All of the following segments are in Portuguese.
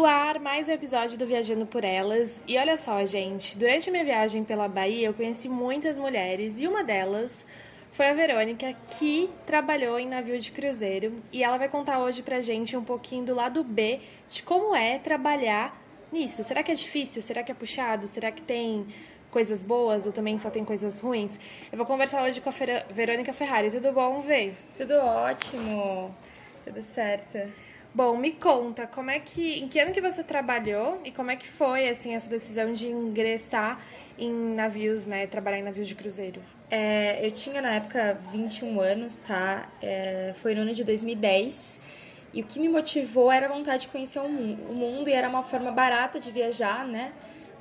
No ar, mais um episódio do Viajando por Elas. E olha só, gente, durante minha viagem pela Bahia, eu conheci muitas mulheres e uma delas foi a Verônica, que trabalhou em navio de cruzeiro. E ela vai contar hoje pra gente um pouquinho do lado B de como é trabalhar nisso. Será que é difícil? Será que é puxado? Será que tem coisas boas ou também só tem coisas ruins? Eu vou conversar hoje com a Fer Verônica Ferrari. Tudo bom, Vê? Tudo ótimo. Tudo certo. Bom, me conta, como é que, em que ano que você trabalhou e como é que foi assim a sua decisão de ingressar em navios, né, trabalhar em navios de cruzeiro? É, eu tinha na época 21 anos, tá? É, foi no ano de 2010 e o que me motivou era a vontade de conhecer o mundo e era uma forma barata de viajar, né?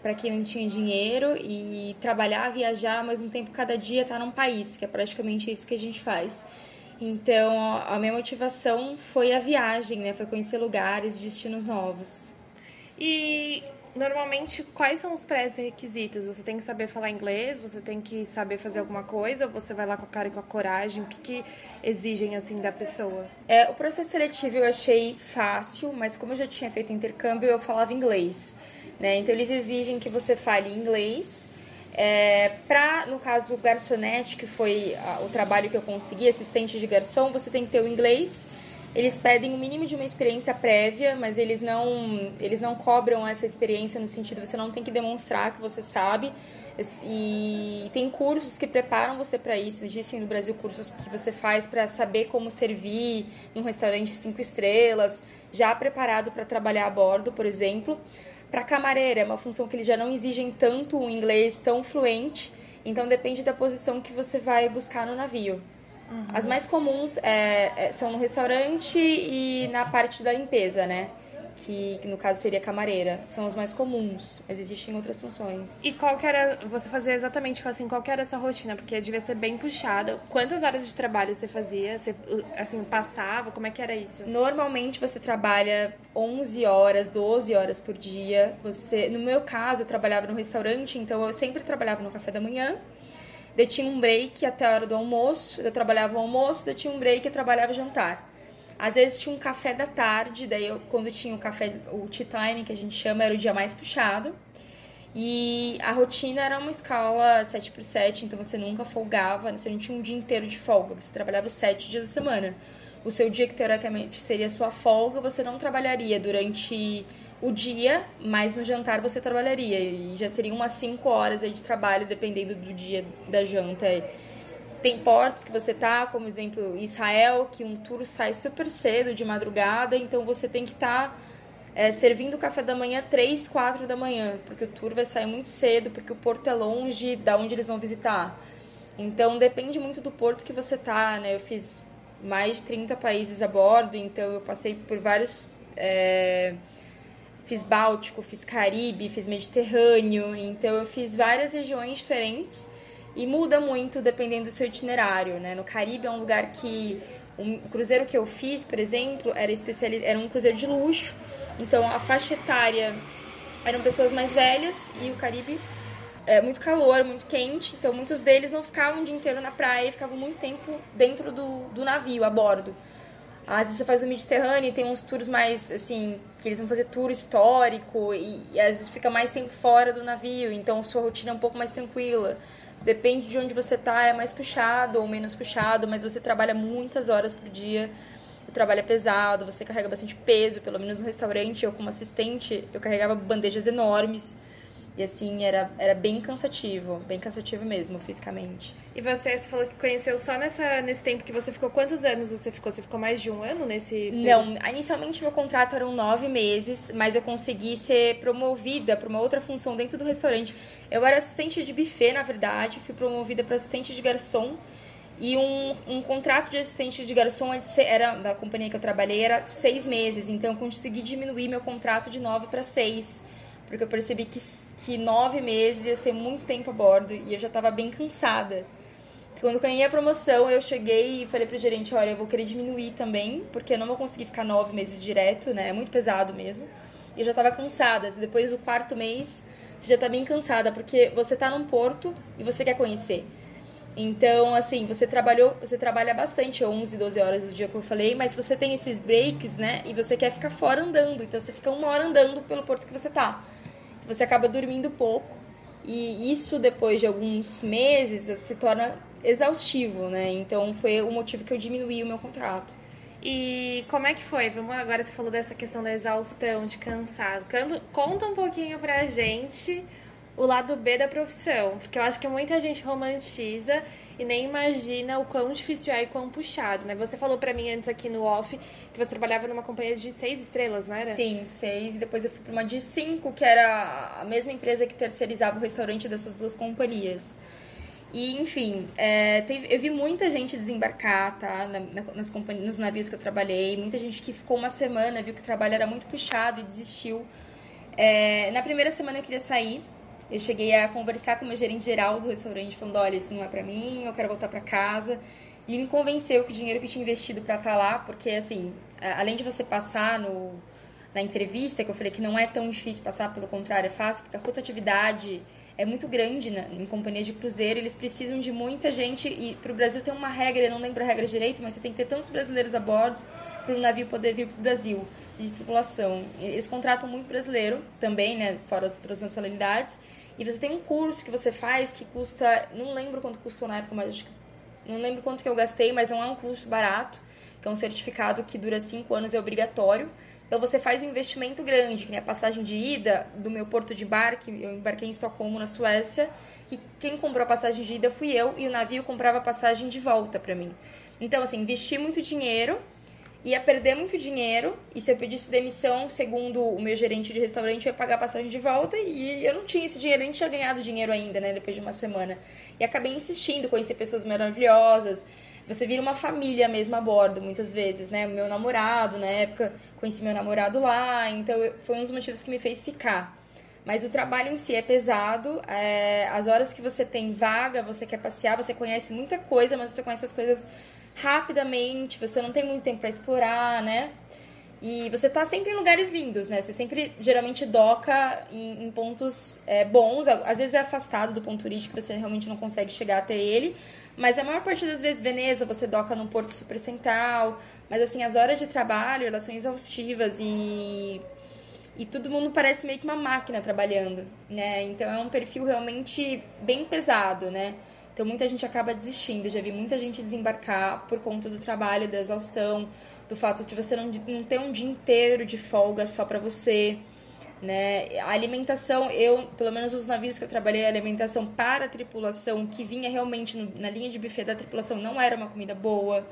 Para quem não tinha dinheiro e trabalhar, viajar, ao mesmo tempo cada dia tá num país, que é praticamente isso que a gente faz. Então, a minha motivação foi a viagem, né? Foi conhecer lugares, destinos novos. E normalmente quais são os pré-requisitos? Você tem que saber falar inglês, você tem que saber fazer alguma coisa, ou você vai lá com a cara e com a coragem? O que, que exigem assim da pessoa? É, o processo seletivo eu achei fácil, mas como eu já tinha feito intercâmbio, eu falava inglês. Né? Então eles exigem que você fale inglês é, para, no caso, garçonete, que foi a, o trabalho que eu consegui, assistente de garçom, você tem que ter o inglês. Eles pedem o mínimo de uma experiência prévia, mas eles não, eles não cobram essa experiência no sentido você não tem que demonstrar que você sabe. E tem cursos que preparam você para isso. Existem no Brasil cursos que você faz para saber como servir num restaurante cinco estrelas, já preparado para trabalhar a bordo, por exemplo. Para camareira, é uma função que eles já não exigem tanto o inglês tão fluente, então depende da posição que você vai buscar no navio. Uhum. As mais comuns é, é, são no restaurante e na parte da limpeza, né? Que, no caso seria camareira. São os mais comuns, mas existem outras funções. E qual que era, você fazia exatamente assim, qual que era a sua rotina? Porque devia ser bem puxada. Quantas horas de trabalho você fazia? Você, assim, passava? Como é que era isso? Normalmente você trabalha 11 horas, 12 horas por dia. Você, no meu caso, eu trabalhava no restaurante, então eu sempre trabalhava no café da manhã. Daí tinha um break até a hora do almoço, eu trabalhava o almoço, daí tinha um break e trabalhava jantar. Às vezes tinha um café da tarde, daí eu, quando tinha o café, o tea time, que a gente chama, era o dia mais puxado. E a rotina era uma escala 7 por 7, então você nunca folgava, você não tinha um dia inteiro de folga, você trabalhava 7 dias da semana. O seu dia que teoricamente seria sua folga, você não trabalharia durante o dia, mas no jantar você trabalharia. E já seriam umas 5 horas aí de trabalho, dependendo do dia da janta. Tem portos que você tá, como exemplo Israel, que um tour sai super cedo, de madrugada, então você tem que estar tá, é, servindo o café da manhã 3, 4 da manhã, porque o tour vai sair muito cedo, porque o porto é longe da onde eles vão visitar. Então depende muito do porto que você tá, né? Eu fiz mais de 30 países a bordo, então eu passei por vários. É, fiz Báltico, fiz Caribe, fiz Mediterrâneo, então eu fiz várias regiões diferentes e muda muito dependendo do seu itinerário, né? No Caribe é um lugar que um cruzeiro que eu fiz, por exemplo, era especial, era um cruzeiro de luxo. Então a faixa etária eram pessoas mais velhas e o Caribe é muito calor, muito quente, então muitos deles não ficavam o dia inteiro na praia, ficavam muito tempo dentro do, do navio, a bordo. Às vezes você faz o Mediterrâneo e tem uns tours mais, assim, que eles vão fazer tour histórico e, e às vezes fica mais tempo fora do navio, então sua rotina é um pouco mais tranquila. Depende de onde você tá, é mais puxado ou menos puxado, mas você trabalha muitas horas por dia. O trabalho é pesado, você carrega bastante peso, pelo menos no restaurante, eu como assistente, eu carregava bandejas enormes. E assim, era, era bem cansativo, bem cansativo mesmo, fisicamente. E você, você falou que conheceu só nessa, nesse tempo que você ficou. Quantos anos você ficou? Você ficou mais de um ano nesse. Não, inicialmente meu contrato eram nove meses, mas eu consegui ser promovida para uma outra função dentro do restaurante. Eu era assistente de buffet, na verdade, fui promovida para assistente de garçom. E um, um contrato de assistente de garçom era da companhia que eu trabalhei era seis meses, então eu consegui diminuir meu contrato de nove para seis porque eu percebi que, que nove meses ia ser muito tempo a bordo e eu já estava bem cansada. Quando eu ganhei a promoção, eu cheguei e falei pro gerente, olha, eu vou querer diminuir também, porque eu não vou conseguir ficar nove meses direto, né? É muito pesado mesmo. E eu já estava cansada. Depois do quarto mês, você já está bem cansada, porque você está num porto e você quer conhecer. Então, assim, você trabalhou, você trabalha bastante, 11, 12 horas do dia que eu falei, mas você tem esses breaks, né? E você quer ficar fora andando, então você fica uma hora andando pelo porto que você tá. Você acaba dormindo pouco. E isso, depois de alguns meses, se torna exaustivo, né? Então, foi o motivo que eu diminuí o meu contrato. E como é que foi? Vamos agora você falou dessa questão da exaustão, de cansado. Conta um pouquinho pra gente o lado B da profissão, porque eu acho que muita gente romantiza e nem imagina o quão difícil é e quão puxado, né? Você falou para mim antes aqui no off que você trabalhava numa companhia de seis estrelas, não era? Sim, seis, e depois eu fui para uma de cinco, que era a mesma empresa que terceirizava o restaurante dessas duas companhias. E, enfim, é, teve, eu vi muita gente desembarcar, tá? Na, nas companhias, nos navios que eu trabalhei. Muita gente que ficou uma semana, viu que o trabalho era muito puxado e desistiu. É, na primeira semana eu queria sair. Eu cheguei a conversar com o meu gerente geral do restaurante, falando: olha, isso não é pra mim, eu quero voltar para casa. E me convenceu que o dinheiro que eu tinha investido para estar tá lá, porque, assim, além de você passar no, na entrevista, que eu falei que não é tão difícil passar, pelo contrário, é fácil, porque a rotatividade é muito grande né? em companhias de cruzeiro, eles precisam de muita gente e para o Brasil tem uma regra, eu não lembro a regra direito, mas você tem que ter tantos brasileiros a bordo para o navio poder vir para o Brasil de tripulação. Eles contratam muito brasileiro também, né, fora as outras nacionalidades. E você tem um curso que você faz que custa, não lembro quanto custou na época, mas acho que, não lembro quanto que eu gastei, mas não é um curso barato, que é um certificado que dura cinco anos, é obrigatório. Então você faz um investimento grande, que nem a passagem de ida do meu porto de embarque, eu embarquei em Estocolmo, na Suécia, que quem comprou a passagem de ida fui eu e o navio comprava a passagem de volta para mim. Então assim, investi muito dinheiro, ia perder muito dinheiro e se eu pedisse demissão, segundo o meu gerente de restaurante, eu ia pagar a passagem de volta e eu não tinha esse dinheiro, nem tinha ganhado dinheiro ainda, né, depois de uma semana. E acabei insistindo, conheci pessoas maravilhosas, você vira uma família mesmo a bordo, muitas vezes, né? Meu namorado, na época, conheci meu namorado lá, então foi um dos motivos que me fez ficar. Mas o trabalho em si é pesado, é, as horas que você tem vaga, você quer passear, você conhece muita coisa, mas você conhece as coisas rapidamente, você não tem muito tempo para explorar, né? E você tá sempre em lugares lindos, né? Você sempre, geralmente, doca em, em pontos é, bons. Às vezes é afastado do ponto turístico, você realmente não consegue chegar até ele. Mas a maior parte das vezes, Veneza, você doca num porto super central. Mas, assim, as horas de trabalho, elas são exaustivas e... E todo mundo parece meio que uma máquina trabalhando, né? Então, é um perfil realmente bem pesado, né? Então, muita gente acaba desistindo. já vi muita gente desembarcar por conta do trabalho, da exaustão, do fato de você não, não ter um dia inteiro de folga só para você né? A alimentação, eu, pelo menos os navios que eu trabalhei, a alimentação para a tripulação, que vinha realmente no, na linha de buffet da tripulação, não era uma comida boa.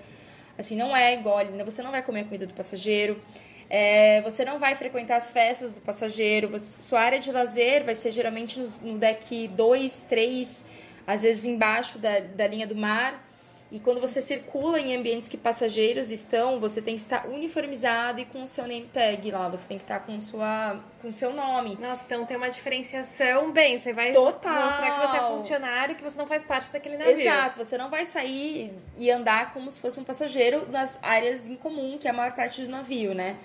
Assim, não é igual, você não vai comer a comida do passageiro. É, você não vai frequentar as festas do passageiro. Você, sua área de lazer vai ser geralmente no, no deck 2, 3, às vezes embaixo da, da linha do mar. E quando você circula em ambientes que passageiros estão, você tem que estar uniformizado e com o seu name tag lá. Você tem que estar com sua com o seu nome. Nossa, então tem uma diferenciação bem. Você vai Total. mostrar que você é funcionário e que você não faz parte daquele navio. Exato. Você não vai sair e andar como se fosse um passageiro nas áreas em comum, que é a maior parte do navio, né?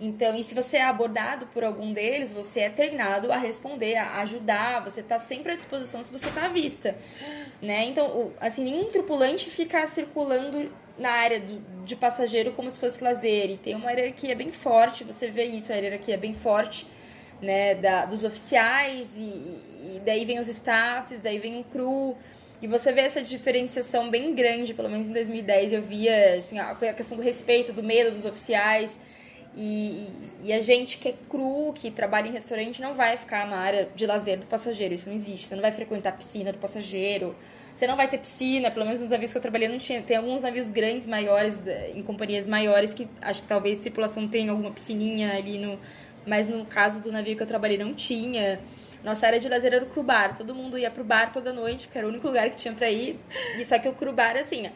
Então, e se você é abordado por algum deles, você é treinado a responder, a ajudar, você está sempre à disposição se você está à vista, né? Então, assim, nenhum tripulante fica circulando na área do, de passageiro como se fosse lazer, e tem uma hierarquia bem forte, você vê isso, a hierarquia é bem forte, né, da, dos oficiais, e, e daí vem os staffs, daí vem o crew, e você vê essa diferenciação bem grande, pelo menos em 2010 eu via assim, a questão do respeito, do medo dos oficiais, e, e, a gente que é cru, que trabalha em restaurante, não vai ficar na área de lazer do passageiro. Isso não existe. Você não vai frequentar a piscina do passageiro. Você não vai ter piscina, pelo menos nos navios que eu trabalhei não tinha. Tem alguns navios grandes, maiores, em companhias maiores, que acho que talvez a tripulação tenha alguma piscininha ali no. Mas no caso do navio que eu trabalhei não tinha. Nossa área de lazer era o cru bar. Todo mundo ia pro bar toda noite, porque era o único lugar que tinha pra ir. E só que o cru bar, assim,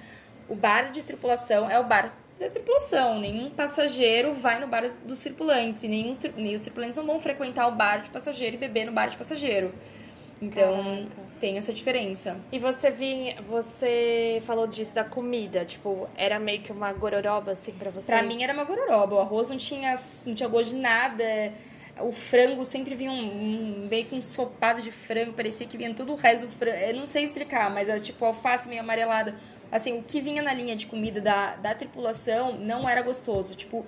o bar de tripulação é o bar da tripulação. Nenhum passageiro vai no bar dos tripulantes. E nenhum, nem os tripulantes não vão frequentar o bar de passageiro e beber no bar de passageiro. Então, Caraca. tem essa diferença. E você vinha, você falou disso da comida, tipo, era meio que uma gororoba assim para você? Pra mim era uma gororoba. O arroz não tinha, não tinha gosto de nada. O frango sempre vinha um, um meio com um sopado de frango, parecia que vinha todo o resto do frango. Eu não sei explicar, mas era tipo alface meio amarelada. Assim, o que vinha na linha de comida da, da tripulação não era gostoso. Tipo,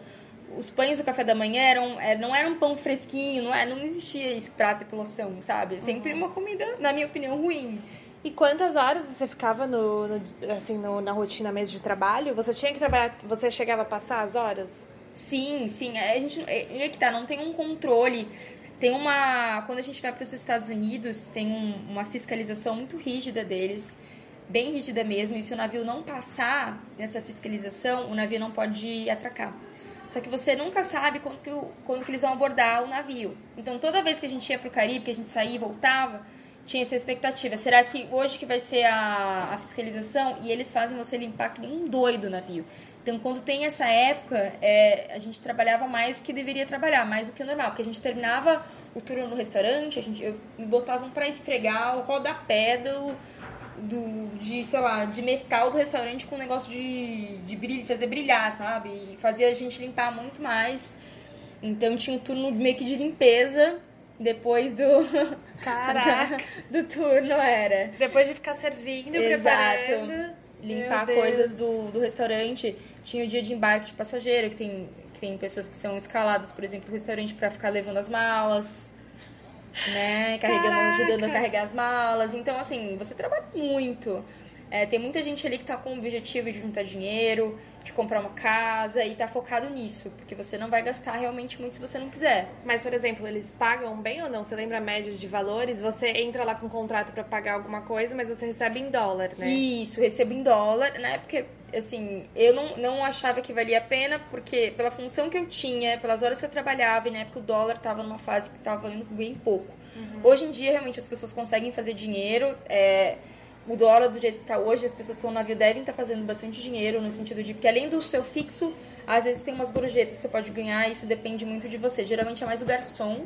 os pães do café da manhã eram, é, não era um pão fresquinho, não, é, não existia isso pra tripulação, sabe? Sempre uhum. uma comida, na minha opinião, ruim. E quantas horas você ficava no, no assim, no, na rotina mesmo de trabalho? Você tinha que trabalhar, você chegava a passar as horas? Sim, sim. A gente, e é que tá, não tem um controle. Tem uma. Quando a gente vai para os Estados Unidos, tem um, uma fiscalização muito rígida deles, bem rígida mesmo. E se o navio não passar nessa fiscalização, o navio não pode atracar. Só que você nunca sabe quando que, quando que eles vão abordar o navio. Então, toda vez que a gente ia para o Caribe, que a gente saía e voltava, tinha essa expectativa. Será que hoje que vai ser a, a fiscalização e eles fazem você limpar que nem um doido o navio? Então, quando tem essa época, é, a gente trabalhava mais do que deveria trabalhar, mais do que normal. Porque a gente terminava o turno no restaurante, a gente, eu me botavam para esfregar o rodapé do do, de, sei lá, de metal do restaurante com um negócio de, de brilho, fazer brilhar, sabe? E fazia a gente limpar muito mais. Então tinha um turno meio que de limpeza depois do. Caraca! do turno era. Depois de ficar servindo, Exato. preparando. Limpar coisas do, do restaurante. Tinha o dia de embarque de passageiro, que tem, que tem pessoas que são escaladas, por exemplo, do restaurante para ficar levando as malas né? Carregando, Caraca. ajudando a carregar as malas. Então, assim, você trabalha muito. É, tem muita gente ali que tá com o objetivo de juntar dinheiro, de comprar uma casa e tá focado nisso, porque você não vai gastar realmente muito se você não quiser. Mas, por exemplo, eles pagam bem ou não? Você lembra a média de valores? Você entra lá com um contrato para pagar alguma coisa, mas você recebe em dólar, né? Isso, recebo em dólar, né? Porque, assim, eu não, não achava que valia a pena, porque pela função que eu tinha, pelas horas que eu trabalhava, e na época o dólar tava numa fase que tava valendo bem pouco. Uhum. Hoje em dia, realmente, as pessoas conseguem fazer dinheiro, é o dólar do jeito que está hoje, as pessoas que estão no navio devem estar tá fazendo bastante dinheiro, no sentido de que além do seu fixo, às vezes tem umas gorjetas que você pode ganhar, isso depende muito de você. Geralmente é mais o garçom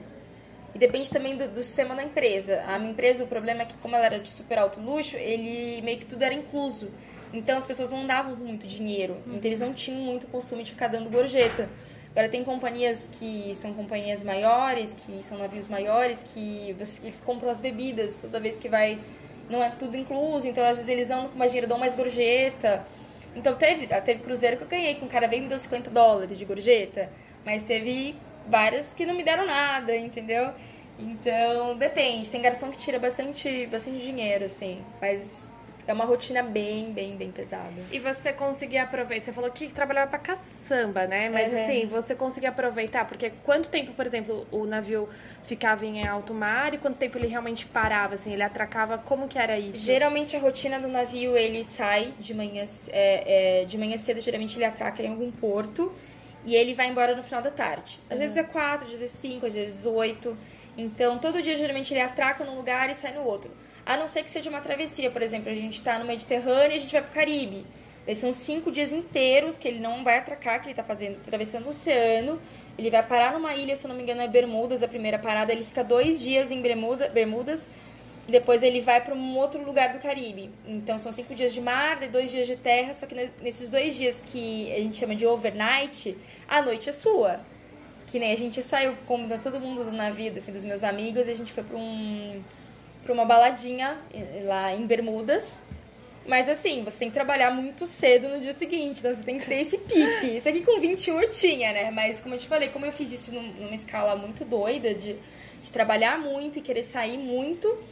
e depende também do, do, sistema da empresa. A minha empresa, o problema é que como ela era de super alto luxo, ele meio que tudo era incluso. Então as pessoas não davam muito dinheiro, então eles não tinham muito costume de ficar dando gorjeta. Agora tem companhias que são companhias maiores, que são navios maiores, que eles compram as bebidas toda vez que vai não é tudo incluso, então às vezes eles andam com mais dinheiro, dão mais gorjeta. Então teve, teve cruzeiro que eu ganhei, que um cara veio e me deu 50 dólares de gorjeta, mas teve várias que não me deram nada, entendeu? Então, depende. Tem garçom que tira bastante, bastante dinheiro, assim. Mas é uma rotina bem, bem, bem pesada. E você conseguia aproveitar? Você falou que trabalhava pra caçamba, né? Mas uhum. assim, você conseguia aproveitar? Porque quanto tempo, por exemplo, o navio ficava em alto mar e quanto tempo ele realmente parava, assim? Ele atracava? Como que era isso? Geralmente a rotina do navio, ele sai de manhã, é, é, de manhã cedo, geralmente ele atraca em algum porto e ele vai embora no final da tarde. Às uhum. vezes é quatro, às vezes é cinco, às vezes oito. Então, todo dia, geralmente, ele atraca num lugar e sai no outro. A não ser que seja uma travessia, por exemplo, a gente está no Mediterrâneo e a gente vai para o Caribe. Daí são cinco dias inteiros que ele não vai atracar, que ele está fazendo, atravessando o oceano. Ele vai parar numa ilha, se não me engano, é Bermudas, a primeira parada. Ele fica dois dias em Bermuda, Bermudas depois ele vai para um outro lugar do Caribe. Então são cinco dias de mar dois dias de terra. Só que nesses dois dias que a gente chama de overnight, a noite é sua. Que nem a gente saiu, como todo mundo do navio, assim, dos meus amigos, a gente foi para um para uma baladinha eh, lá em Bermudas. Mas assim, você tem que trabalhar muito cedo no dia seguinte, então você tem que ter esse pique. Isso aqui com 21 eu tinha, né? Mas como eu te falei, como eu fiz isso numa escala muito doida, de, de trabalhar muito e querer sair muito,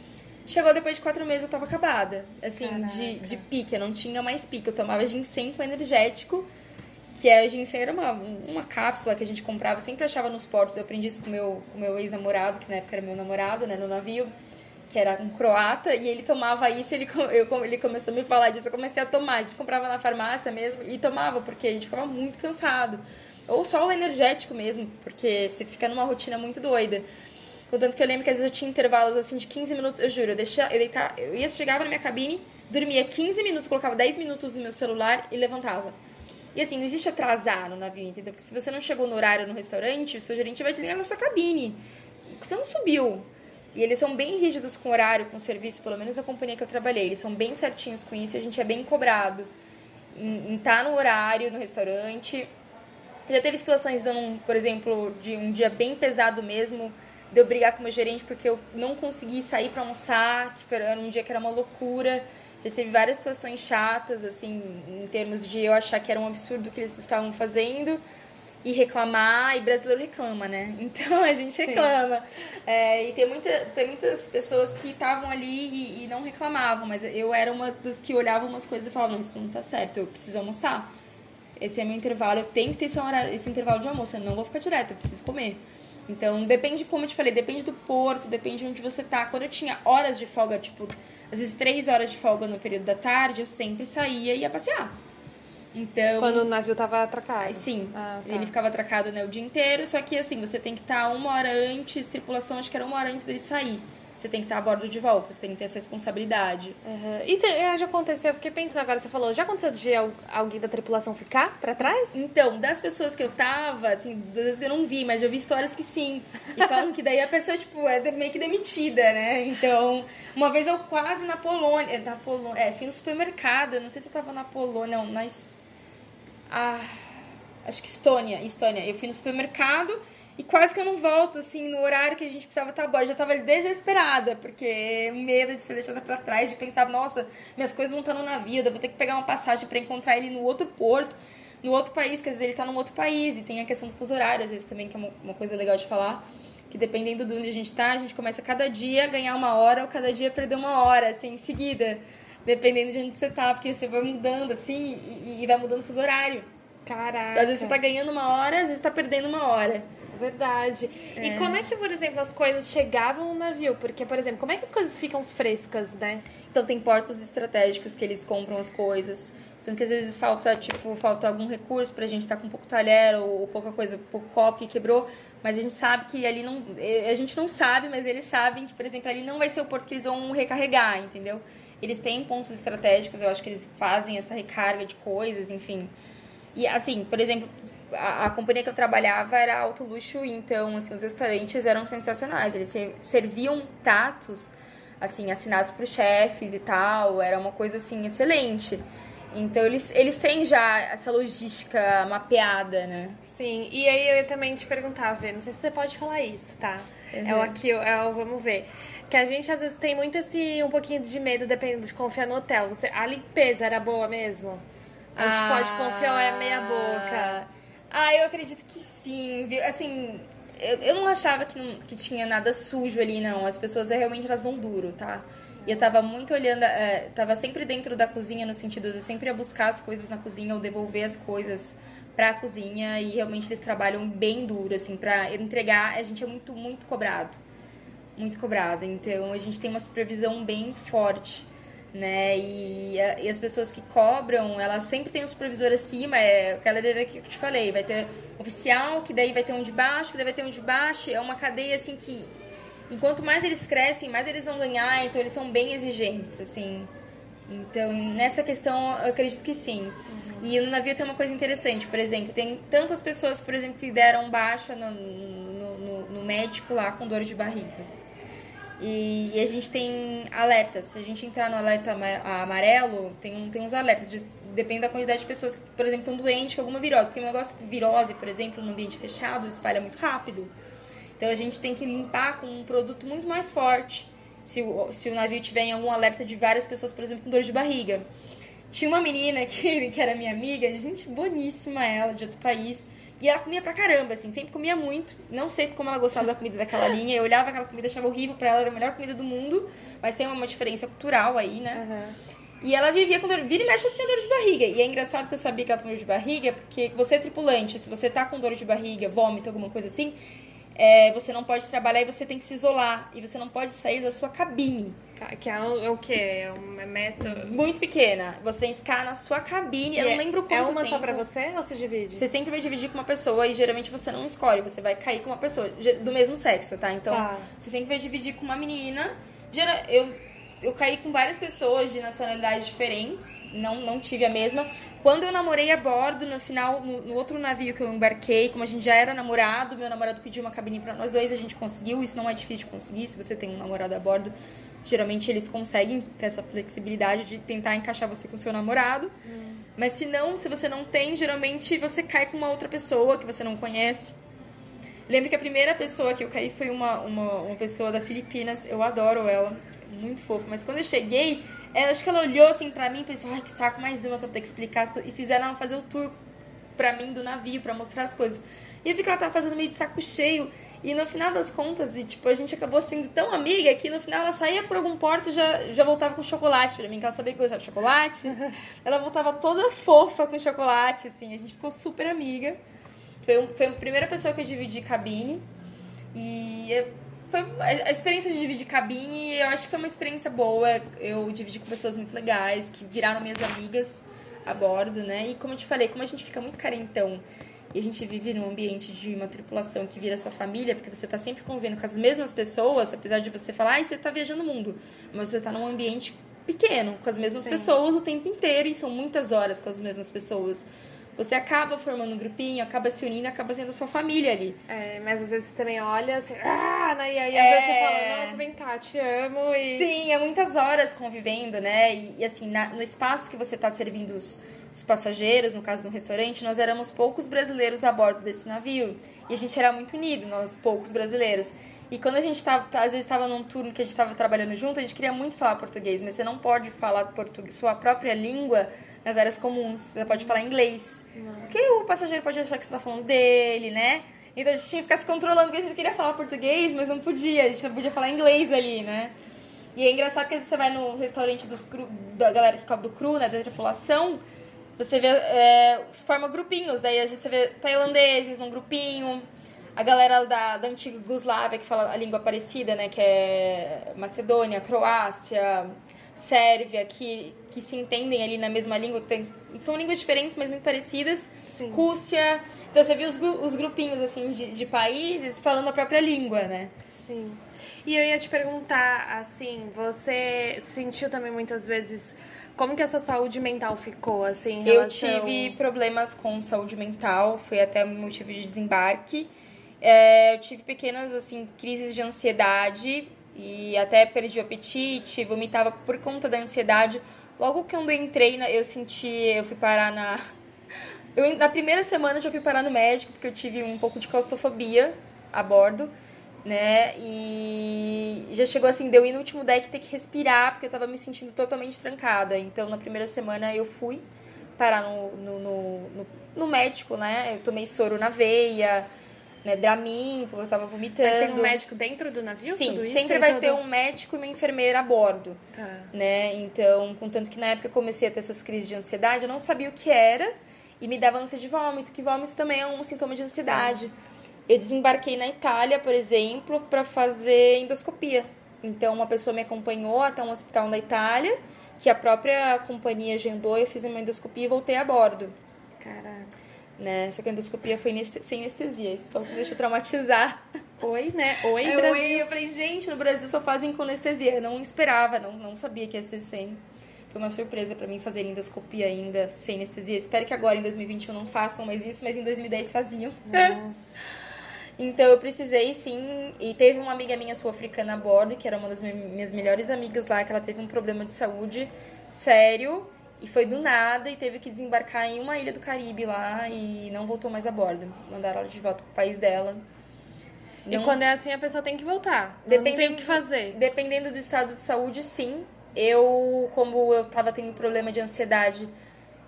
chegou depois de quatro meses eu tava acabada. Assim, de, de pique, eu não tinha mais pique. Eu tomava ginseng com energético, que é ginseng era uma, uma cápsula que a gente comprava, sempre achava nos portos. Eu aprendi isso com meu, o meu ex-namorado, que na época era meu namorado, né, no navio que era um croata, e ele tomava isso, ele, eu, ele começou a me falar disso, eu comecei a tomar, a gente comprava na farmácia mesmo e tomava, porque a gente ficava muito cansado. Ou só o energético mesmo, porque você fica numa rotina muito doida. Contanto que eu lembro que às vezes eu tinha intervalos assim de 15 minutos, eu juro, eu, deixava, eu, deitava, eu ia, chegava na minha cabine, dormia 15 minutos, colocava 10 minutos no meu celular e levantava. E assim, não existe atrasar no navio, entendeu? Porque se você não chegou no horário no restaurante, o seu gerente vai te ligar na sua cabine. Você não subiu. E eles são bem rígidos com horário, com serviço, pelo menos a companhia que eu trabalhei. Eles são bem certinhos com isso a gente é bem cobrado em estar tá no horário no restaurante. Já teve situações, dando, por exemplo, de um dia bem pesado mesmo, de eu brigar com o meu gerente porque eu não consegui sair para almoçar, que era um dia que era uma loucura. Já teve várias situações chatas, assim, em termos de eu achar que era um absurdo o que eles estavam fazendo e reclamar, e brasileiro reclama, né? Então a gente reclama. É, e tem, muita, tem muitas pessoas que estavam ali e, e, não reclamavam, mas eu era uma das que olhava umas coisas e falava, não, isso não tá certo, eu preciso almoçar. Esse é meu intervalo, eu tenho que ter esse, horário, esse intervalo de almoço, eu não vou ficar direto, eu preciso comer. Então, depende, como eu te falei, depende do porto, depende de onde você tá. Quando eu tinha horas de folga, tipo, às vezes três horas de folga no período da tarde, eu sempre saía e ia passear. Então, Quando o navio tava atracado. Sim, ah, tá. ele ficava atracado né, o dia inteiro, só que assim, você tem que estar tá uma hora antes, tripulação acho que era uma hora antes dele sair. Você tem que estar a bordo de volta, você tem que ter essa responsabilidade. Uhum. E te, é, já aconteceu, eu fiquei pensando agora, você falou, já aconteceu de alguém da tripulação ficar para trás? Então, das pessoas que eu tava, assim, das vezes que eu não vi, mas eu vi histórias que sim. E falam que daí a pessoa, tipo, é meio que demitida, né? Então, uma vez eu quase na Polônia, na Polônia, é, fui no supermercado, não sei se eu tava na Polônia, não, nas ah, acho que Estônia, Estônia. Eu fui no supermercado e quase que eu não volto, assim, no horário que a gente precisava estar a bordo. Eu já tava desesperada, porque medo de ser deixada para trás, de pensar, nossa, minhas coisas não estão no navio, eu vou ter que pegar uma passagem para encontrar ele no outro porto, no outro país, quer dizer, ele tá num outro país. E tem a questão do fuso horário, às vezes, também, que é uma, uma coisa legal de falar. Que dependendo de onde a gente tá, a gente começa cada dia a ganhar uma hora ou cada dia a perder uma hora, assim, em seguida dependendo de onde você tá, porque você vai mudando assim e, e vai mudando o fuso horário. Caraca. Às vezes você tá ganhando uma hora, às vezes tá perdendo uma hora. Verdade. É. E como é que, por exemplo, as coisas chegavam no navio? Porque, por exemplo, como é que as coisas ficam frescas, né? Então tem portos estratégicos que eles compram as coisas. Então que às vezes falta, tipo, falta algum recurso pra gente estar tá com pouco talher ou, ou pouca coisa, pouco copo que quebrou. Mas a gente sabe que ali não. A gente não sabe, mas eles sabem que, por exemplo, ali não vai ser o porto que eles vão recarregar, entendeu? Eles têm pontos estratégicos, eu acho que eles fazem essa recarga de coisas, enfim. E assim, por exemplo, a, a companhia que eu trabalhava era alto luxo, então assim, os restaurantes eram sensacionais. Eles serviam tatos assim assinados por chefes e tal, era uma coisa assim excelente. Então eles, eles têm já essa logística mapeada, né? Sim, e aí eu ia também te perguntar, Vê, não sei se você pode falar isso, tá? Uhum. É o aqui, é o vamos ver. Que a gente às vezes tem muito esse um pouquinho de medo dependendo de confiar no hotel. Você, a limpeza era boa mesmo? A gente ah, pode confiar ou é meia boca? Ah, eu acredito que sim, viu? Assim, eu, eu não achava que, não, que tinha nada sujo ali, não. As pessoas realmente elas dão duro, tá? E eu tava muito olhando, é, tava sempre dentro da cozinha, no sentido de sempre buscar as coisas na cozinha ou devolver as coisas pra cozinha. E realmente eles trabalham bem duro, assim, pra entregar. A gente é muito, muito cobrado muito cobrado. Então a gente tem uma supervisão bem forte, né? E, a, e as pessoas que cobram, elas sempre têm um supervisor acima, é aquela ideia que eu te falei, vai ter oficial, que daí vai ter um de baixo, que daí vai ter um de baixo, é uma cadeia assim que enquanto mais eles crescem, mais eles vão ganhar, então eles são bem exigentes, assim. Então, nessa questão, eu acredito que sim. Uhum. E no navio tem uma coisa interessante, por exemplo, tem tantas pessoas, por exemplo, que deram baixa no, no, no, no médico lá com dor de barriga. E, e, a gente tem alertas. Se a gente entrar no alerta amarelo, tem, um, tem uns alertas. De, depende da quantidade de pessoas que, por exemplo, estão doentes com alguma virose. Porque o negócio virose, por exemplo, no ambiente fechado, espalha muito rápido. Então a gente tem que limpar com um produto muito mais forte. Se o, se o navio tiver em algum alerta de várias pessoas, por exemplo, com dor de barriga. Tinha uma menina que, que era minha amiga, gente boníssima ela, de outro país e ela comia pra caramba, assim, sempre comia muito. Não sei como ela gostava da comida daquela linha. Eu olhava aquela comida, achava horrível pra ela, era a melhor comida do mundo. Mas tem uma diferença cultural aí, né? Uhum. E ela vivia com dor, vira e mexe ela tinha dor de barriga. E é engraçado que eu sabia que ela tinha dor de barriga, porque você é tripulante, se você tá com dor de barriga, vômito, alguma coisa assim, é, você não pode trabalhar e você tem que se isolar. E você não pode sair da sua cabine. Tá, que é o, é o quê? É uma meta... Muito pequena. Você tem que ficar na sua cabine. E eu não é, lembro quanto É uma tempo. só pra você ou se divide? Você sempre vai dividir com uma pessoa e geralmente você não escolhe. Você vai cair com uma pessoa do mesmo sexo, tá? Então, tá. você sempre vai dividir com uma menina. Eu eu caí com várias pessoas de nacionalidades diferentes, não, não tive a mesma. Quando eu namorei a bordo, no final, no, no, outro navio que eu embarquei, como a gente já era namorado, meu namorado pediu uma cabine para nós dois, a gente conseguiu. Isso não é difícil de conseguir, se você tem um namorado a bordo, geralmente eles conseguem ter essa flexibilidade de tentar encaixar você com seu namorado. Hum. Mas se não, se você não tem, geralmente você cai com uma outra pessoa que você não conhece. Lembro que a primeira pessoa que eu caí foi uma, uma, uma pessoa da Filipinas, eu adoro ela, muito fofa, mas quando eu cheguei, ela, acho que ela olhou assim pra mim e pensou, ai que saco, mais uma que eu vou ter que explicar, e fizeram ela fazer o tour pra mim do navio, pra mostrar as coisas. E eu vi que ela tava fazendo meio de saco cheio, e no final das contas, e, tipo, a gente acabou sendo tão amiga que no final ela saía por algum porto e já, já voltava com chocolate pra mim, que ela sabia que eu gostava de chocolate. ela voltava toda fofa com chocolate, assim, a gente ficou super amiga. Foi, um, foi a primeira pessoa que eu dividi cabine. E foi a experiência de dividir cabine, eu acho que foi uma experiência boa. Eu dividi com pessoas muito legais, que viraram minhas amigas a bordo, né? E como eu te falei, como a gente fica muito carentão e a gente vive num ambiente de uma tripulação que vira sua família, porque você está sempre convivendo com as mesmas pessoas, apesar de você falar, ah, você está viajando o mundo, mas você está num ambiente pequeno, com as mesmas Sim. pessoas o tempo inteiro e são muitas horas com as mesmas pessoas. Você acaba formando um grupinho, acaba se unindo, acaba sendo sua família ali. É, mas às vezes você também olha assim, ah, né? e aí às é... vezes você fala, nossa, vem cá, te amo. E... Sim, é muitas horas convivendo, né? E, e assim, na, no espaço que você está servindo os os passageiros, no caso do restaurante, nós éramos poucos brasileiros a bordo desse navio. E a gente era muito unido, nós poucos brasileiros. E quando a gente estava, às vezes estava num turno que a gente estava trabalhando junto, a gente queria muito falar português, mas você não pode falar português, sua própria língua nas áreas comuns. Você pode falar inglês. Porque o passageiro pode achar que você está falando dele, né? Então a gente tinha que ficar se controlando, porque a gente queria falar português, mas não podia, a gente não podia falar inglês ali, né? E é engraçado que às vezes você vai no restaurante dos cru, da galera que come do cru, né, da tripulação, você vê, é, forma grupinhos, daí a gente vê tailandeses num grupinho, a galera da, da antiga Yugoslávia que fala a língua parecida, né, que é Macedônia, Croácia, Sérvia, que, que se entendem ali na mesma língua, que tem, são línguas diferentes, mas muito parecidas. Sim. Rússia, então você viu os, os grupinhos assim de, de países falando a própria língua, né? Sim. E eu ia te perguntar, assim, você sentiu também muitas vezes como que essa saúde mental ficou, assim, relação... Eu tive problemas com saúde mental, foi até motivo de desembarque. É, eu tive pequenas, assim, crises de ansiedade e até perdi o apetite, vomitava por conta da ansiedade. Logo que eu entrei, eu senti, eu fui parar na... Eu, na primeira semana já fui parar no médico, porque eu tive um pouco de claustrofobia a bordo né? E já chegou assim, deu ir no último deck ter que respirar, porque eu tava me sentindo totalmente trancada. Então, na primeira semana eu fui parar no, no, no, no, no médico, né? Eu tomei soro na veia, né, Dramin, porque eu tava vomitando. Mas tem um médico dentro do navio? Sim, sempre vai ter um médico e uma enfermeira a bordo. Tá. Né? Então, contanto que na época eu comecei a ter essas crises de ansiedade, eu não sabia o que era e me dava ânsia de vômito, que vômito também é um sintoma de ansiedade. Sim eu desembarquei na Itália, por exemplo, para fazer endoscopia. Então, uma pessoa me acompanhou até um hospital na Itália, que a própria companhia agendou, eu fiz uma endoscopia e voltei a bordo. Caraca. Né? Só que a endoscopia foi sem anestesia, isso só me deixou traumatizar. Oi, né? Oi, é, Brasil. Oi, eu falei, gente, no Brasil só fazem com anestesia. Eu não esperava, não, não sabia que ia ser sem. Foi uma surpresa para mim fazer endoscopia ainda sem anestesia. Espero que agora em 2021 não façam mais isso, mas em 2010 faziam. Nossa. Então eu precisei sim, e teve uma amiga minha sul-africana a bordo, que era uma das minhas melhores amigas lá, que ela teve um problema de saúde sério e foi do nada e teve que desembarcar em uma ilha do Caribe lá e não voltou mais a bordo. Mandaram ela de volta pro país dela. Não... E quando é assim, a pessoa tem que voltar. Dependendo, não tem o que fazer. Dependendo do estado de saúde, sim. Eu, como eu tava tendo problema de ansiedade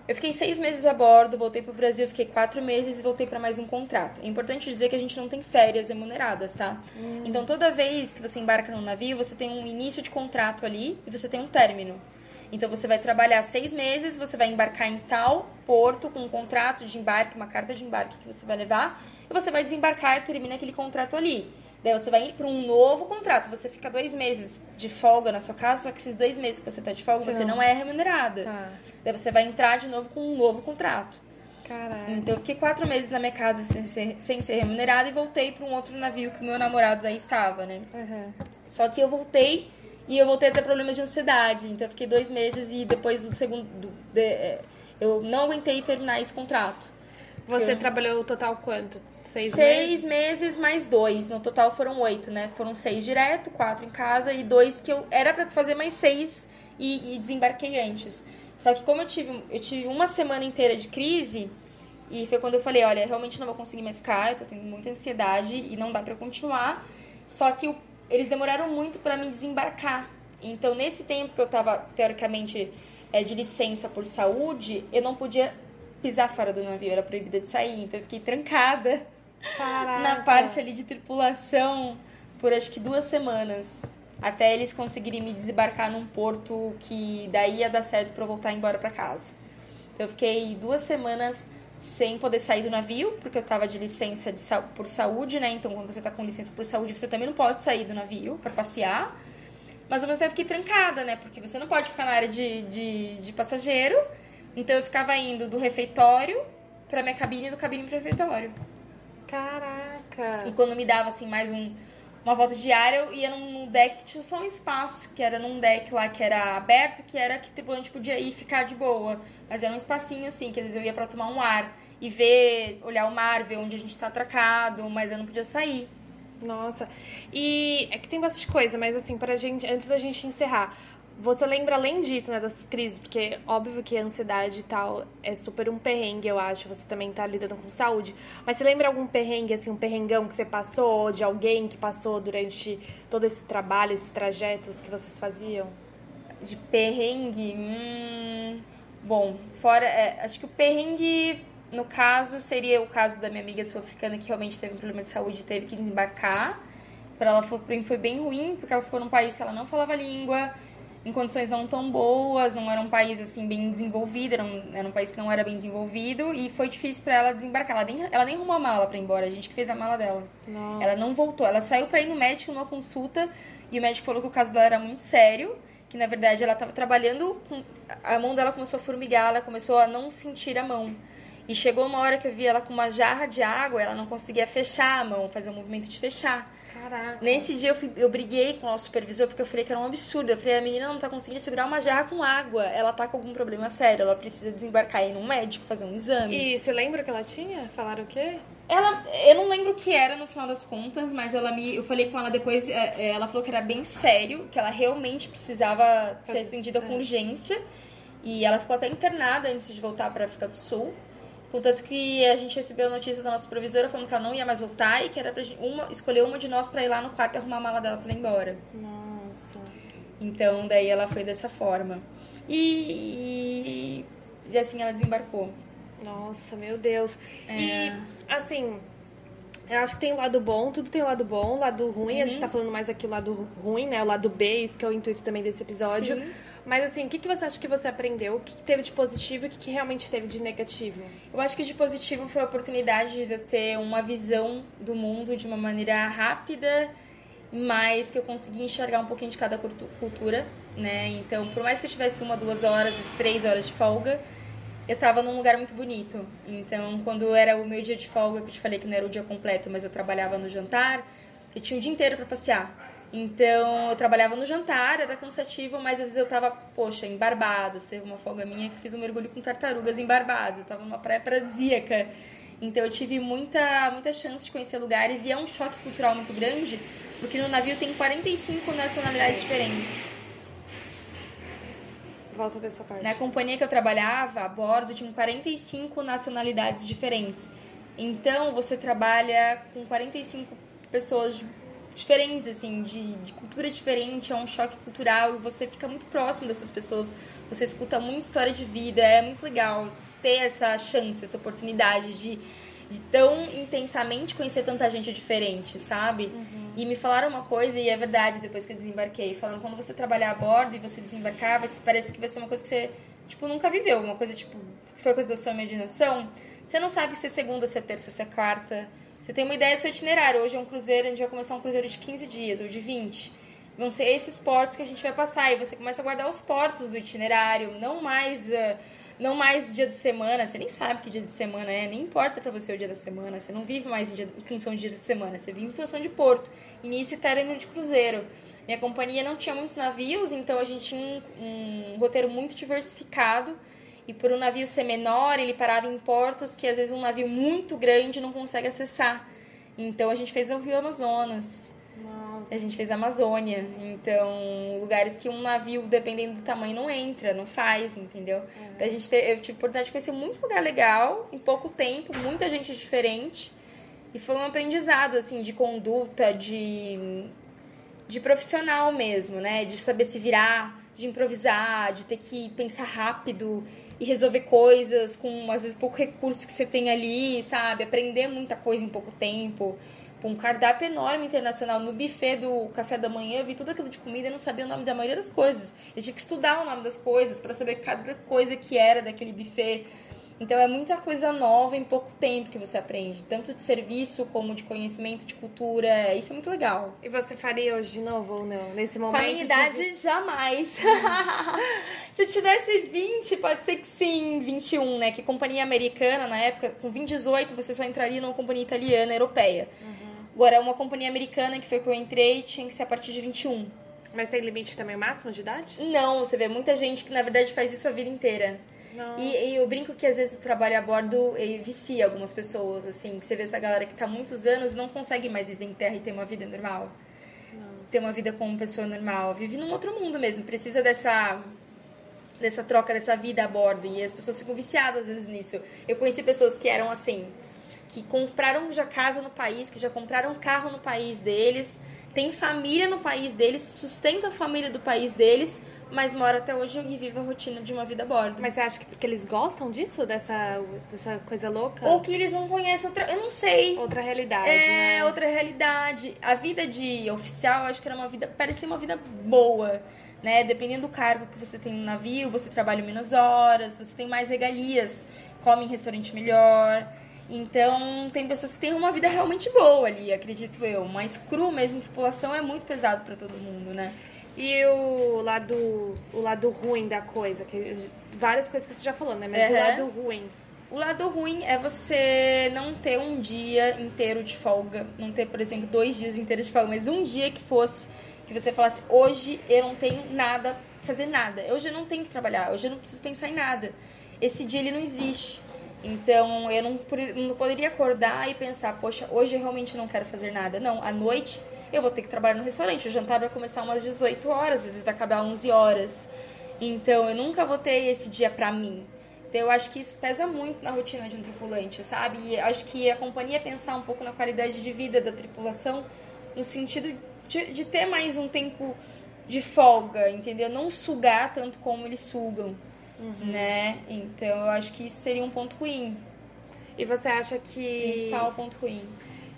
eu fiquei seis meses a bordo, voltei para o Brasil, fiquei quatro meses e voltei para mais um contrato. É importante dizer que a gente não tem férias remuneradas, tá? Hum. Então, toda vez que você embarca num navio, você tem um início de contrato ali e você tem um término. Então, você vai trabalhar seis meses, você vai embarcar em tal porto com um contrato de embarque, uma carta de embarque que você vai levar, e você vai desembarcar e termina aquele contrato ali. Daí você vai ir para um novo contrato. Você fica dois meses de folga na sua casa, só que esses dois meses que você está de folga, você, você não... não é remunerada. Tá. Daí você vai entrar de novo com um novo contrato. Caraca. Então eu fiquei quatro meses na minha casa sem ser, sem ser remunerada e voltei para um outro navio que o meu namorado aí estava, né? Uhum. Só que eu voltei E eu voltei a ter problemas de ansiedade. Então eu fiquei dois meses e depois do segundo. Do, de, é, eu não aguentei terminar esse contrato. Você eu... trabalhou total quanto? Seis, seis meses? meses mais dois. No total foram oito, né? Foram seis direto, quatro em casa e dois que eu. Era para fazer mais seis e, e, desembarquei antes. Só que como eu tive, eu tive uma semana inteira de crise, e foi quando eu falei, olha, realmente não vou conseguir mais ficar, eu tô tendo muita ansiedade e não dá para continuar. Só que o eles demoraram muito para me desembarcar. Então, nesse tempo que eu estava, teoricamente, é, de licença por saúde, eu não podia pisar fora do navio, era proibida de sair. Então, eu fiquei trancada Caraca. na parte ali de tripulação por acho que duas semanas. Até eles conseguirem me desembarcar num porto que daí ia dar certo para eu voltar embora para casa. Então, eu fiquei duas semanas sem poder sair do navio, porque eu tava de licença de sa por saúde, né? Então, quando você tá com licença por saúde, você também não pode sair do navio para passear. Mas ao mesmo tempo fiquei trancada, né? Porque você não pode ficar na área de, de, de passageiro. Então eu ficava indo do refeitório pra minha cabine e do cabine pro refeitório. Caraca! E quando me dava, assim, mais um, uma volta diária, eu ia num deck que tinha só um espaço, que era num deck lá que era aberto, que era que o tripulante podia ir ficar de boa. Mas era um espacinho assim, que às vezes eu ia para tomar um ar e ver, olhar o mar, ver onde a gente está atracado, mas eu não podia sair. Nossa. E é que tem bastante coisa, mas assim, pra gente, antes da gente encerrar, você lembra além disso, né, das crises, porque óbvio que a ansiedade e tal é super um perrengue, eu acho, você também tá lidando com saúde, mas você lembra algum perrengue, assim, um perrengão que você passou, de alguém que passou durante todo esse trabalho, esses trajetos que vocês faziam? De perrengue? Hum, bom, fora, é, acho que o perrengue, no caso, seria o caso da minha amiga sul-africana que realmente teve um problema de saúde e teve que desembarcar. Para ela foi, foi bem ruim, porque ela ficou num país que ela não falava língua, em condições não tão boas, não era um país assim bem desenvolvido, era um, era um país que não era bem desenvolvido e foi difícil para ela desembarcar. Ela nem, ela nem arrumou a mala para ir embora, a gente que fez a mala dela. Nossa. Ela não voltou, ela saiu para ir no médico numa consulta e o médico falou que o caso dela era muito sério, que na verdade ela estava trabalhando, com, a mão dela começou a formigar, ela começou a não sentir a mão. E chegou uma hora que eu vi ela com uma jarra de água, ela não conseguia fechar a mão, fazer o um movimento de fechar. Caraca. Nesse dia eu, fui, eu briguei com o nosso supervisor porque eu falei que era um absurdo. Eu falei, a menina não tá conseguindo segurar uma jarra com água. Ela tá com algum problema sério. Ela precisa desembarcar aí num médico, fazer um exame. E você lembra o que ela tinha? Falaram o quê? Ela, eu não lembro o que era no final das contas, mas ela me, eu falei com ela depois, é, é, ela falou que era bem sério, que ela realmente precisava ser atendida com é. urgência. E ela ficou até internada antes de voltar para África do Sul. Contanto que a gente recebeu a notícia da nossa provisora falando que ela não ia mais voltar e que era pra gente uma, escolher uma de nós para ir lá no quarto e arrumar a mala dela para ir embora. Nossa. Então, daí ela foi dessa forma. E, e, e assim ela desembarcou. Nossa, meu Deus. É... E, assim, eu acho que tem o lado bom, tudo tem o lado bom, o lado ruim. Uhum. A gente uhum. tá falando mais aqui o lado ruim, né? O lado B, isso que é o intuito também desse episódio. Sim. Mas assim, o que, que você acha que você aprendeu? O que, que teve de positivo e o que, que realmente teve de negativo? Eu acho que de positivo foi a oportunidade de ter uma visão do mundo de uma maneira rápida, mas que eu consegui enxergar um pouquinho de cada cultura, né? Então, por mais que eu tivesse uma, duas horas, três horas de folga, eu tava num lugar muito bonito. Então, quando era o meu dia de folga, que eu te falei que não era o dia completo, mas eu trabalhava no jantar, eu tinha o dia inteiro para passear. Então, eu trabalhava no jantar, era cansativo, mas às vezes eu tava, poxa, em Barbados. Teve uma folga minha que fiz um mergulho com tartarugas em Barbados. Eu tava numa praia paradisíaca. Então, eu tive muita, muita chance de conhecer lugares e é um choque cultural muito grande, porque no navio tem 45 nacionalidades diferentes. Volta dessa parte. Na companhia que eu trabalhava, a bordo, tinham 45 nacionalidades diferentes. Então, você trabalha com 45 pessoas diferentes, assim, de, de cultura diferente, é um choque cultural e você fica muito próximo dessas pessoas, você escuta muita história de vida, é muito legal ter essa chance, essa oportunidade de, de tão intensamente conhecer tanta gente diferente, sabe? Uhum. E me falaram uma coisa, e é verdade, depois que eu desembarquei, falando quando você trabalhar a bordo e você desembarcar, vai, parece que vai ser uma coisa que você, tipo, nunca viveu, uma coisa, tipo, que foi coisa da sua imaginação. Você não sabe se é segunda, se é terça, se é quarta, você tem uma ideia do seu itinerário. Hoje é um cruzeiro, a gente vai começar um cruzeiro de 15 dias ou de 20. Vão ser esses portos que a gente vai passar. E você começa a guardar os portos do itinerário, não mais. Uh, não mais dia de semana, você nem sabe que dia de semana é, nem importa para você o dia da semana, você não vive mais em, dia, em função de dia de semana, você vive em função de porto, início e término de cruzeiro. Minha companhia não tinha muitos navios, então a gente tinha um, um roteiro muito diversificado. E por um navio ser menor, ele parava em portos que às vezes um navio muito grande não consegue acessar. Então a gente fez o Rio Amazonas. Nossa. A gente fez a Amazônia. Então, lugares que um navio, dependendo do tamanho, não entra, não faz, entendeu? Então, a gente teve, eu tive a oportunidade de conhecer muito lugar legal, em pouco tempo, muita gente diferente. E foi um aprendizado, assim, de conduta, de, de profissional mesmo, né? De saber se virar, de improvisar, de ter que pensar rápido e resolver coisas com, às vezes, pouco recurso que você tem ali, sabe? Aprender muita coisa em pouco tempo. Um cardápio enorme internacional. No buffet do café da manhã, eu vi tudo aquilo de comida e não sabia o nome da maioria das coisas. Eu tive que estudar o nome das coisas para saber cada coisa que era daquele buffet. Então é muita coisa nova em pouco tempo que você aprende, tanto de serviço como de conhecimento, de cultura. Isso é muito legal. E você faria hoje de novo ou não? Nesse Com momento? a minha idade, de... jamais. Se eu tivesse 20, pode ser que sim, 21, né? Que companhia americana, na época, com 20, 18, você só entraria numa companhia italiana, europeia. Agora, uma companhia americana, que foi que eu entrei, tinha que ser a partir de 21. Mas tem limite também máximo de idade? Não, você vê muita gente que, na verdade, faz isso a vida inteira. Nossa. E, e eu brinco que às vezes o trabalho a bordo vicia algumas pessoas, assim, que você vê essa galera que tá há muitos anos e não consegue mais viver em terra e ter uma vida normal. Ter uma vida como pessoa normal. Vive num outro mundo mesmo, precisa dessa dessa troca, dessa vida a bordo. E as pessoas ficam viciadas às vezes nisso. Eu conheci pessoas que eram assim, que compraram já casa no país, que já compraram carro no país deles, tem família no país deles, sustenta a família do país deles, mas mora até hoje e vive a rotina de uma vida a bordo. Mas você acha que porque eles gostam disso? Dessa, dessa coisa louca? Ou que eles não conhecem outra. Eu não sei. Outra realidade, É, né? outra realidade. A vida de oficial, acho que era uma vida. parecia uma vida boa. Né? Dependendo do cargo que você tem no navio, você trabalha menos horas, você tem mais regalias, come em restaurante melhor. Então, tem pessoas que têm uma vida realmente boa ali, acredito eu. Mas cru mesmo, tripulação, é muito pesado pra todo mundo, né? E o lado, o lado ruim da coisa, que várias coisas que você já falou, né? Mas o Aham. lado ruim. O lado ruim é você não ter um dia inteiro de folga, não ter, por exemplo, dois dias inteiros de folga, mas um dia que fosse, que você falasse, hoje eu não tenho nada, fazer nada, hoje eu não tenho que trabalhar, hoje eu não preciso pensar em nada. Esse dia ele não existe. Então eu não, não poderia acordar e pensar, poxa, hoje eu realmente não quero fazer nada. Não, à noite eu vou ter que trabalhar no restaurante, o jantar vai começar umas 18 horas, às vezes vai acabar 11 horas. Então eu nunca vou ter esse dia pra mim. Então eu acho que isso pesa muito na rotina de um tripulante, sabe? E acho que a companhia pensar um pouco na qualidade de vida da tripulação no sentido de, de ter mais um tempo de folga, entendeu? Não sugar tanto como eles sugam, né? Então eu acho que isso seria um ponto ruim, E você acha que. principal ponto ruim.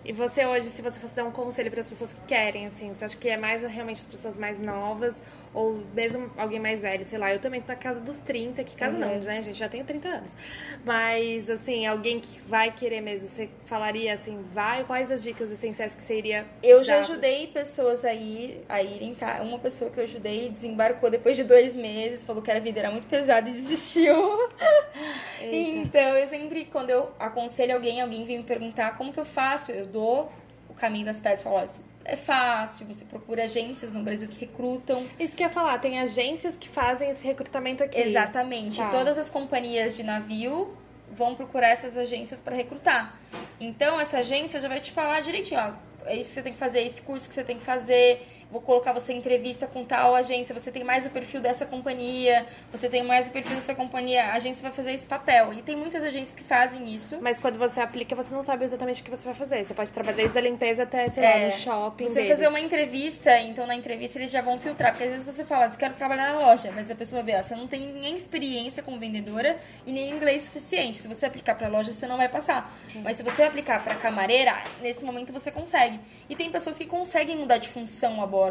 E você hoje, se você fosse dar um conselho para as pessoas que querem, assim, você acha que é mais realmente as pessoas mais novas ou mesmo alguém mais velho, sei lá, eu também tô na casa dos 30, que casa não, Uhum. né, gente, já tenho 30 anos. Mas assim, alguém que vai querer mesmo, você falaria assim, vai, quais as dicas essenciais que você iria Eu já dar? ajudei pessoas a, ir, a irem, tá? Uma pessoa que eu ajudei desembarcou depois de dois meses, falou que a vida era muito pesada e desistiu. então, eu sempre, quando eu aconselho alguém, alguém vem me perguntar como que eu faço, eu dou o caminho das pedras e falo, olha, é fácil, você procura agências no Brasil que recrutam. Isso que eu ia falar, tem agências que fazem esse recrutamento aqui. Exatamente. Tá. Todas as companhias de navio vão procurar essas agências para recrutar. Então, essa agência já vai te falar direitinho, ó, é isso que você tem que fazer, esse curso que você tem que fazer, vou colocar você em entrevista com tal agência, você tem mais o perfil dessa companhia, você tem mais o perfil dessa companhia, a agência vai fazer esse papel. E tem muitas agências que fazem isso. Mas quando você aplica, você não sabe exatamente o que você vai fazer. Você pode trabalhar desde a limpeza até, sei lá, É, no shopping Você deles. fazer uma entrevista, então na entrevista eles já vão filtrar. Porque às vezes você fala, eu quero trabalhar na loja, mas a pessoa vê, ó, você não tem nem experiência como vendedora e nem inglês suficiente. Se você aplicar pra loja, você não vai passar. Mas se você aplicar pra camareira, nesse momento você consegue. E tem pessoas que conseguem mudar de função a bordo,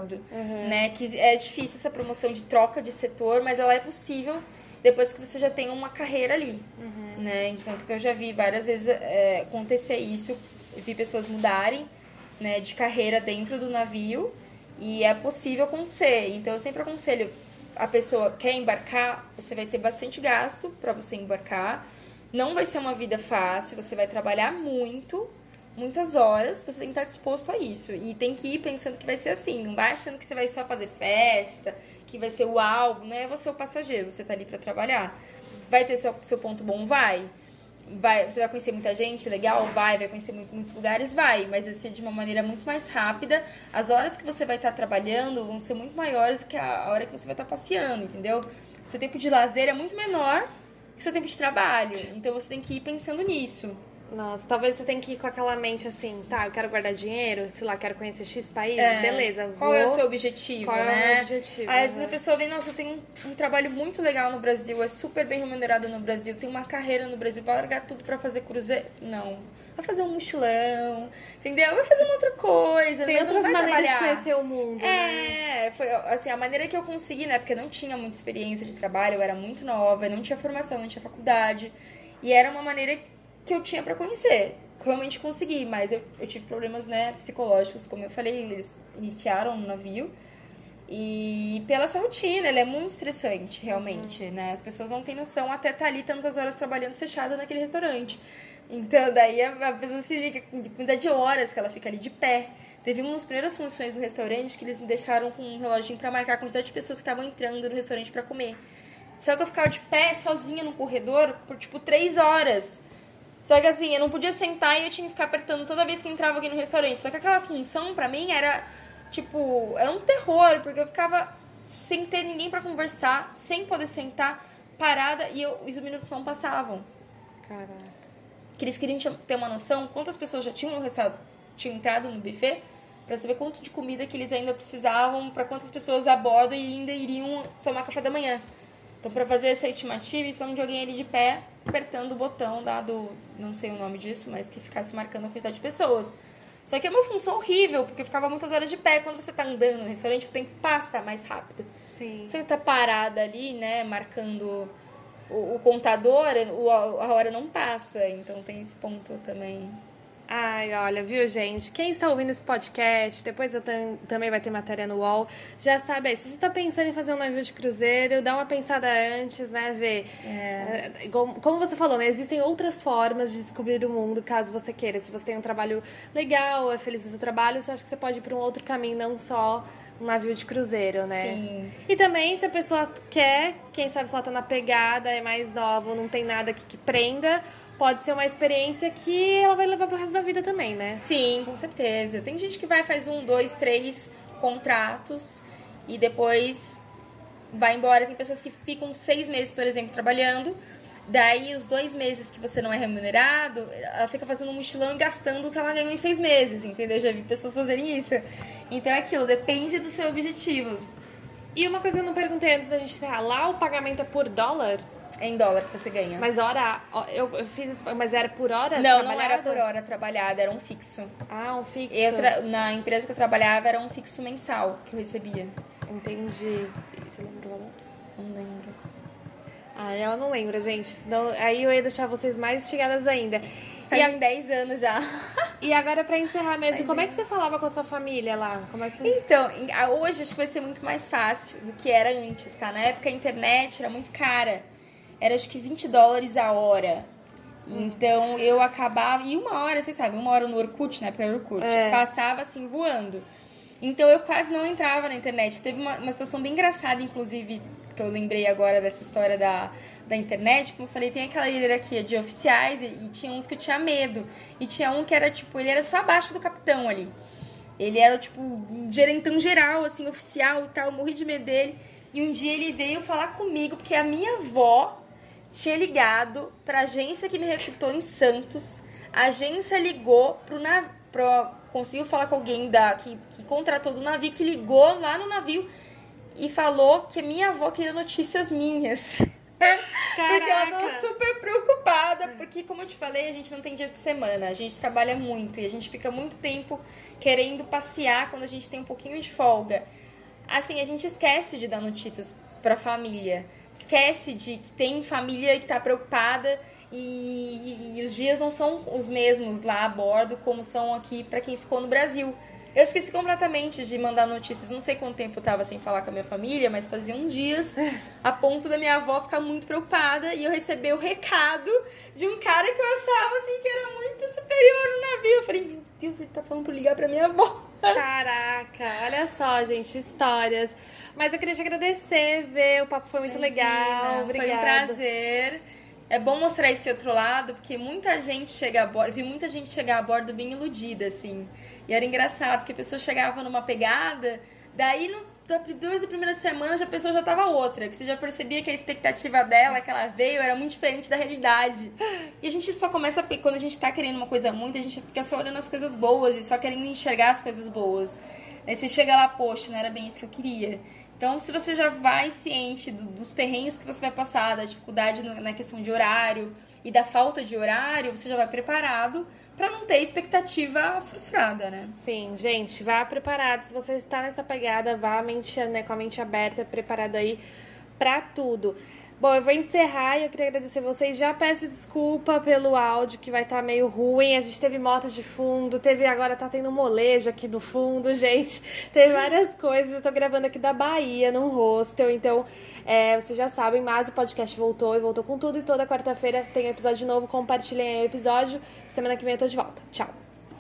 né? Que é difícil essa promoção de troca de setor, mas ela é possível depois que você já tem uma carreira ali, né? Enquanto que eu já vi várias vezes é, acontecer isso, eu vi pessoas mudarem, né, de carreira dentro do navio e é possível acontecer. Então eu sempre aconselho a pessoa quer embarcar, você vai ter bastante gasto para você embarcar. Não vai ser uma vida fácil, você vai trabalhar muito, muitas horas, você tem que estar disposto a isso. E tem que ir pensando que vai ser assim. Não vai achando que você vai só fazer festa, que vai ser o algo, não é você o passageiro, você tá ali para trabalhar. Vai ter seu, seu ponto bom? Vai. vai. Você vai conhecer muita gente legal? Vai. Vai conhecer muito, muitos lugares? Vai. Mas vai ser de uma maneira muito mais rápida. As horas que você vai estar trabalhando vão ser muito maiores do que a hora que você vai estar passeando, entendeu? Seu tempo de lazer é muito menor que seu tempo de trabalho. Então você tem que ir pensando nisso. Nossa, talvez você tenha que ir com aquela mente assim, tá, eu quero guardar dinheiro, sei lá, quero conhecer X país, é. beleza. Vou... Qual é o seu objetivo, Qual né? é o meu objetivo? Aí às vezes a pessoa vem, nossa, eu tenho um, um, trabalho muito legal no Brasil, é super bem remunerado no Brasil, tem uma carreira no Brasil, vai largar tudo pra fazer cruzeiro. Não. Vai fazer um mochilão, entendeu? Vai fazer uma outra coisa. Tem outras maneiras trabalhar. de conhecer o mundo, É, né? foi assim, a maneira que eu consegui, né? Porque eu não tinha muita experiência de trabalho, eu era muito nova, eu não tinha formação, não tinha faculdade. E era uma maneira que eu tinha para conhecer realmente consegui, mas eu, eu tive problemas né, psicológicos, como eu falei, eles iniciaram no navio. E pela essa rotina, ela é muito estressante, realmente, uhum. né? As pessoas não têm noção até estar tá ali tantas horas trabalhando fechada naquele restaurante. Então, daí a pessoa se liga com quantidade de horas que ela fica ali de pé. Teve uma das primeiras funções do restaurante que eles me deixaram com um reloginho para marcar a quantidade de pessoas que estavam entrando no restaurante para comer. Só que eu ficava de pé, sozinha no corredor, por tipo três horas. Só que assim, eu não podia sentar e eu tinha que ficar apertando toda vez que entrava aqui no restaurante. Só que aquela função pra mim era, tipo, era um terror, porque eu ficava sem ter ninguém para conversar, sem poder sentar, parada, e eu, os minutos não passavam. Caraca. Que eles queriam ter uma noção quantas pessoas já tinham no restaurante, tinham entrado no buffet, para saber quanto de comida que eles ainda precisavam, para quantas pessoas a bordo e ainda iriam tomar café da manhã. Então, para fazer essa estimativa, estamos de alguém ali de pé, apertando o botão dado, não sei o nome disso, mas que ficasse marcando a quantidade de pessoas. Só que é uma função horrível, porque ficava muitas horas de pé. Quando você tá andando no restaurante, o tempo passa mais rápido. Sim. Você tá parada ali, né, marcando o, o contador, o, a hora não passa. Então tem esse ponto também. Ai, olha, viu, gente? Quem está ouvindo esse podcast, depois eu também vai ter matéria no UOL, já sabe aí, se você está pensando em fazer um navio de cruzeiro, dá uma pensada antes, né, ver. É. é como você falou, né, existem outras formas de descobrir o mundo, caso você queira. Se você tem um trabalho legal, é feliz no seu trabalho, você acha que você pode ir para um outro caminho, não só um navio de cruzeiro, né? Sim. E também, se a pessoa quer, quem sabe se ela tá na pegada, é mais nova, não tem nada que, que prenda, pode ser uma experiência que ela vai levar pro resto da vida também, né? Sim, com certeza. Tem gente que vai, faz um, dois, três contratos e depois vai embora. Tem pessoas que ficam seis meses, por exemplo, trabalhando. Daí, os dois meses que você não é remunerado, ela fica fazendo um mochilão e gastando o que ela ganhou em seis meses, entendeu? Já vi pessoas fazerem isso. Então, é aquilo, depende do seu objetivo. E uma coisa que eu não perguntei antes da gente encerrar, lá o pagamento é por dólar? É em dólar que você ganha. Mas hora. Eu, eu fiz mas era por hora? Não, trabalhada? não era por hora trabalhada, era um fixo. Ah, um fixo. Tra... Na empresa que eu trabalhava era um fixo mensal que eu recebia. Entendi. Você lembra o valor? Não lembro. Ah, ela não lembra, gente. Senão, aí eu ia deixar vocês mais instigadas ainda. Faz e a... 10 anos já. E agora, pra encerrar mesmo, Faz como é que você falava com a sua família lá? Como é que você... Então, hoje acho que vai ser muito mais fácil do que era antes, tá? Na época a internet era muito cara era acho que 20 dólares a hora. Então eu acabava. E uma hora, vocês sabem, uma hora no Orkut, na época era Orkut, é. passava assim voando. Então eu quase não entrava na internet. Teve uma, uma situação bem engraçada, inclusive, que eu lembrei agora dessa história da, da internet. Como eu falei, tem aquela hierarquia de oficiais e, e tinha uns que eu tinha medo. E tinha um que era tipo, ele era só abaixo do capitão ali. Ele era tipo um gerentão geral, assim, oficial e tal. Eu morri de medo dele. E um dia ele veio falar comigo, porque a minha avó tinha ligado para a agência que me recrutou em Santos. A agência ligou pro navio, conseguiu falar com alguém da que, que contratou do navio, que ligou lá no navio e falou que minha avó queria notícias minhas. porque ela tava super preocupada, porque como eu te falei, a gente não tem dia de semana, a gente trabalha muito e a gente fica muito tempo querendo passear quando a gente tem um pouquinho de folga. Assim, a gente esquece de dar notícias para a família esquece de que tem família que está preocupada e, e, os dias não são os mesmos lá a bordo como são aqui para quem ficou no Brasil. Eu esqueci completamente de mandar notícias. Não sei quanto tempo eu tava sem falar com a minha família, mas fazia uns dias, a ponto da minha avó ficar muito preocupada e eu receber o recado de um cara que eu achava assim que era muito superior no navio. Eu falei, meu Deus, ele tá falando pra ligar pra minha avó. Caraca, olha só, gente, histórias. Mas eu queria te agradecer, ver, o papo foi muito Imagina, legal. Obrigada. Foi um prazer. É bom mostrar esse outro lado, porque muita gente chega a bordo, vi muita gente chegar a bordo bem iludida, assim. E era engraçado, que a pessoa chegava numa pegada, daí da, duas da primeira semana a pessoa já tava outra, que você já percebia que a expectativa dela, que ela veio, era muito diferente da realidade. E a gente só começa a, quando a gente tá querendo uma coisa muito, a gente fica só olhando as coisas boas e só querendo enxergar as coisas boas. Aí você chega lá, poxa, não era bem isso que eu queria. Então, se você já vai ciente do, dos perrengues que você vai passar, da dificuldade no, na questão de horário e da falta de horário, você já vai preparado para não ter expectativa frustrada, né? Sim, gente, vá preparado. Se você está nessa pegada, vá mente, né, com a mente aberta, preparado aí para tudo. Bom, eu vou encerrar e eu queria agradecer vocês. Já peço desculpa pelo áudio que vai estar tá meio ruim. A gente teve moto de fundo, teve agora tá tendo molejo aqui no fundo, gente. Teve várias coisas. Eu tô gravando aqui da Bahia, num hostel. Então, é, vocês já sabem, mas o podcast voltou e voltou com tudo. E toda quarta-feira tem um episódio novo. Compartilhem aí o episódio. Semana que vem eu tô de volta. Tchau.